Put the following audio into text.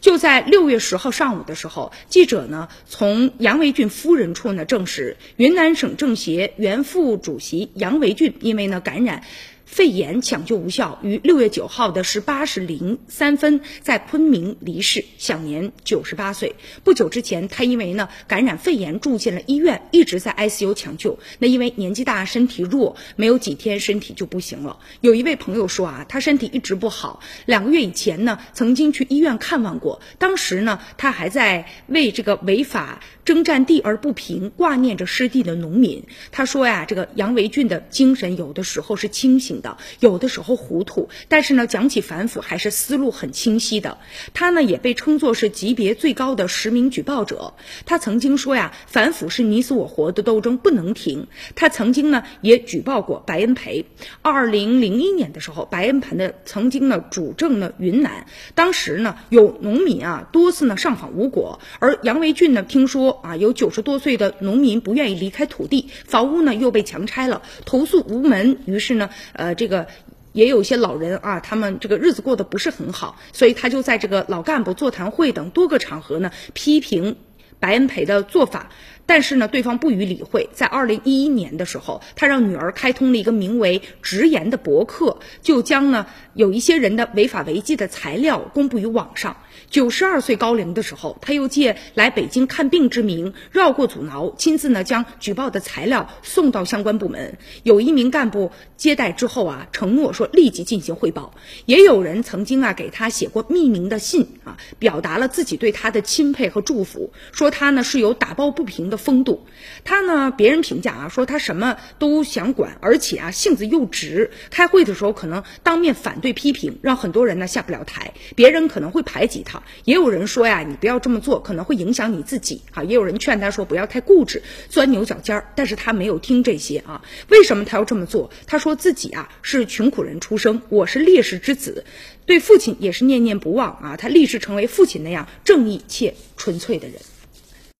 就在六月十号上午的时候，记者呢从杨维俊夫人处呢证实，云南省政协原副主席杨维俊因为呢感染。肺炎抢救无效，于六月九号的十八时零三分在昆明离世，享年九十八岁。不久之前，他因为呢感染肺炎住进了医院，一直在 ICU 抢救。那因为年纪大，身体弱，没有几天身体就不行了。有一位朋友说啊，他身体一直不好，两个月以前呢曾经去医院看望过，当时呢他还在为这个违法征占地而不平，挂念着失地的农民。他说呀，这个杨维俊的精神有的时候是清醒。的有的时候糊涂，但是呢，讲起反腐还是思路很清晰的。他呢也被称作是级别最高的实名举报者。他曾经说呀，反腐是你死我活的斗争，不能停。他曾经呢也举报过白恩培。二零零一年的时候，白恩培呢曾经呢主政呢云南，当时呢有农民啊多次呢上访无果，而杨维俊呢听说啊有九十多岁的农民不愿意离开土地，房屋呢又被强拆了，投诉无门，于是呢呃。这个也有一些老人啊，他们这个日子过得不是很好，所以他就在这个老干部座谈会等多个场合呢，批评白恩培的做法。但是呢，对方不予理会。在二零一一年的时候，他让女儿开通了一个名为“直言”的博客，就将呢有一些人的违法违纪的材料公布于网上。九十二岁高龄的时候，他又借来北京看病之名，绕过阻挠，亲自呢将举报的材料送到相关部门。有一名干部接待之后啊，承诺说立即进行汇报。也有人曾经啊给他写过匿名的信啊，表达了自己对他的钦佩和祝福，说他呢是有打抱不平的。风度，他呢？别人评价啊，说他什么都想管，而且啊性子又直。开会的时候可能当面反对批评，让很多人呢下不了台。别人可能会排挤他。也有人说呀，你不要这么做，可能会影响你自己。啊，也有人劝他说不要太固执，钻牛角尖儿。但是他没有听这些啊。为什么他要这么做？他说自己啊是穷苦人出生，我是烈士之子，对父亲也是念念不忘啊。他立志成为父亲那样正义且纯粹的人。